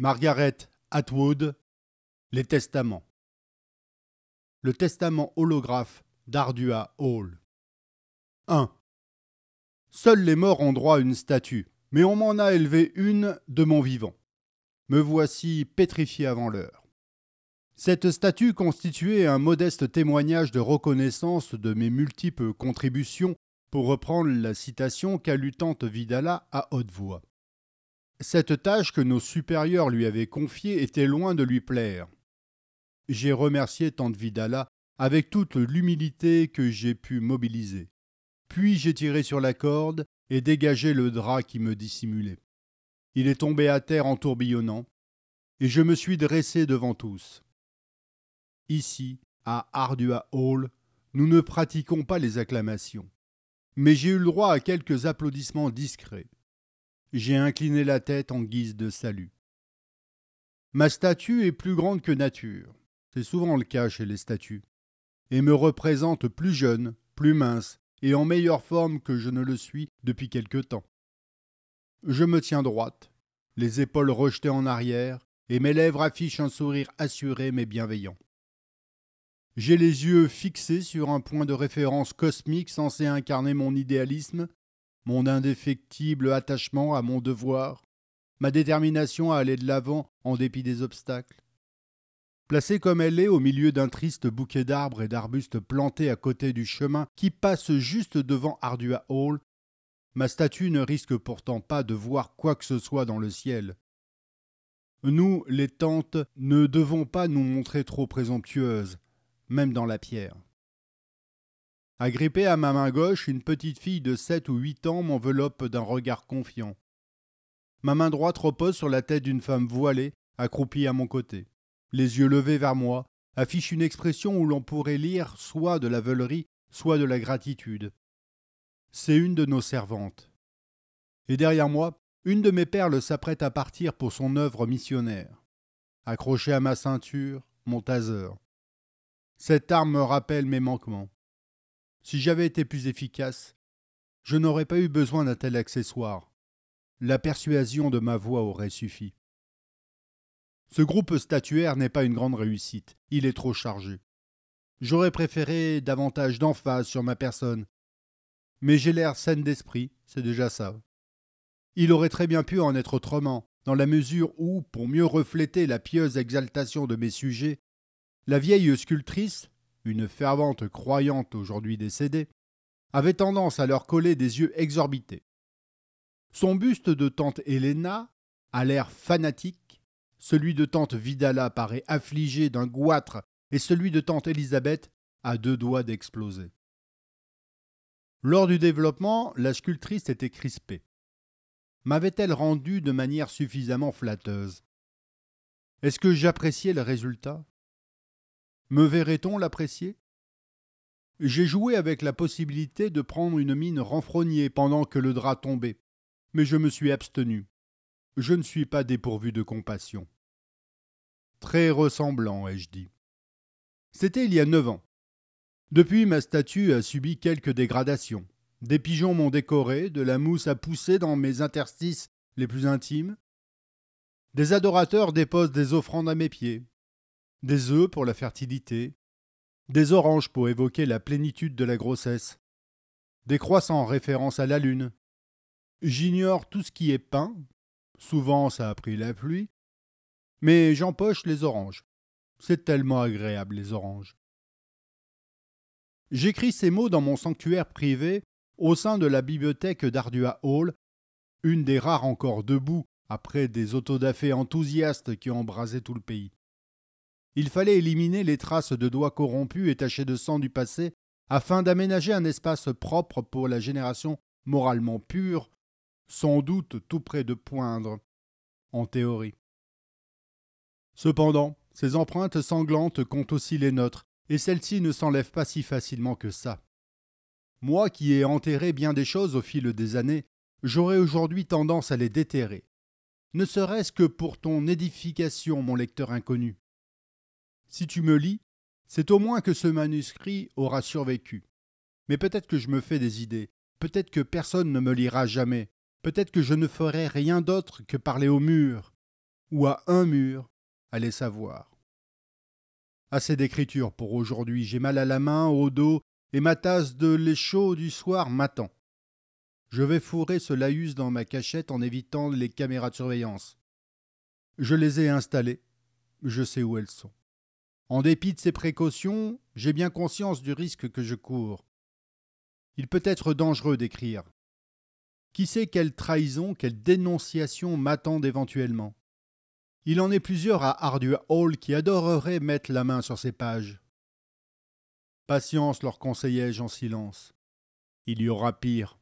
Margaret Atwood Les Testaments Le testament holographe d'Ardua Hall 1. Seuls les morts ont droit à une statue, mais on m'en a élevé une de mon vivant. Me voici pétrifié avant l'heure. Cette statue constituait un modeste témoignage de reconnaissance de mes multiples contributions, pour reprendre la citation qu'a Vidala à haute voix. Cette tâche que nos supérieurs lui avaient confiée était loin de lui plaire. J'ai remercié tante Vidala avec toute l'humilité que j'ai pu mobiliser. Puis j'ai tiré sur la corde et dégagé le drap qui me dissimulait. Il est tombé à terre en tourbillonnant, et je me suis dressé devant tous. Ici, à Ardua Hall, nous ne pratiquons pas les acclamations, mais j'ai eu le droit à quelques applaudissements discrets. J'ai incliné la tête en guise de salut. Ma statue est plus grande que nature, c'est souvent le cas chez les statues, et me représente plus jeune, plus mince et en meilleure forme que je ne le suis depuis quelque temps. Je me tiens droite, les épaules rejetées en arrière, et mes lèvres affichent un sourire assuré mais bienveillant. J'ai les yeux fixés sur un point de référence cosmique censé incarner mon idéalisme, mon indéfectible attachement à mon devoir, ma détermination à aller de l'avant en dépit des obstacles. Placée comme elle est au milieu d'un triste bouquet d'arbres et d'arbustes plantés à côté du chemin qui passe juste devant Ardua Hall, ma statue ne risque pourtant pas de voir quoi que ce soit dans le ciel. Nous, les tantes, ne devons pas nous montrer trop présomptueuses, même dans la pierre. Agrippée à ma main gauche, une petite fille de sept ou huit ans m'enveloppe d'un regard confiant. Ma main droite repose sur la tête d'une femme voilée, accroupie à mon côté les yeux levés vers moi, affiche une expression où l'on pourrait lire soit de la veulerie, soit de la gratitude. C'est une de nos servantes. Et derrière moi, une de mes perles s'apprête à partir pour son œuvre missionnaire. Accroché à ma ceinture, mon taser. Cette arme me rappelle mes manquements. Si j'avais été plus efficace, je n'aurais pas eu besoin d'un tel accessoire. La persuasion de ma voix aurait suffi. Ce groupe statuaire n'est pas une grande réussite, il est trop chargé. J'aurais préféré davantage d'emphase sur ma personne. Mais j'ai l'air saine d'esprit, c'est déjà ça. Il aurait très bien pu en être autrement, dans la mesure où, pour mieux refléter la pieuse exaltation de mes sujets, la vieille sculptrice, une fervente croyante aujourd'hui décédée, avait tendance à leur coller des yeux exorbités. Son buste de tante Helena, à l'air fanatique, celui de tante Vidala paraît affligé d'un goitre et celui de tante Élisabeth a deux doigts d'exploser. Lors du développement, la sculptrice était crispée. M'avait-elle rendu de manière suffisamment flatteuse? Est-ce que j'appréciais le résultat? Me verrait-on l'apprécier? J'ai joué avec la possibilité de prendre une mine renfrognée pendant que le drap tombait, mais je me suis abstenu je ne suis pas dépourvu de compassion. Très ressemblant, ai-je dit. C'était il y a neuf ans. Depuis, ma statue a subi quelques dégradations. Des pigeons m'ont décoré, de la mousse a poussé dans mes interstices les plus intimes. Des adorateurs déposent des offrandes à mes pieds, des œufs pour la fertilité, des oranges pour évoquer la plénitude de la grossesse, des croissants en référence à la lune. J'ignore tout ce qui est peint, Souvent, ça a pris la pluie. Mais j'empoche les oranges. C'est tellement agréable, les oranges. J'écris ces mots dans mon sanctuaire privé au sein de la bibliothèque d'Ardua Hall, une des rares encore debout après des autodafés enthousiastes qui ont embrasé tout le pays. Il fallait éliminer les traces de doigts corrompus et tachés de sang du passé afin d'aménager un espace propre pour la génération moralement pure sans doute tout près de poindre, en théorie. Cependant, ces empreintes sanglantes comptent aussi les nôtres, et celles-ci ne s'enlèvent pas si facilement que ça. Moi qui ai enterré bien des choses au fil des années, j'aurais aujourd'hui tendance à les déterrer, ne serait-ce que pour ton édification, mon lecteur inconnu. Si tu me lis, c'est au moins que ce manuscrit aura survécu. Mais peut-être que je me fais des idées, peut-être que personne ne me lira jamais, Peut-être que je ne ferai rien d'autre que parler au mur, ou à un mur, allez savoir. Assez d'écriture pour aujourd'hui, j'ai mal à la main, au dos, et ma tasse de lait chaud du soir m'attend. Je vais fourrer ce laïus dans ma cachette en évitant les caméras de surveillance. Je les ai installées, je sais où elles sont. En dépit de ces précautions, j'ai bien conscience du risque que je cours. Il peut être dangereux d'écrire. Qui sait quelle trahison, quelle dénonciation m'attendent éventuellement Il en est plusieurs à Ardua Hall qui adoreraient mettre la main sur ces pages. Patience, leur conseillai-je en silence. Il y aura pire.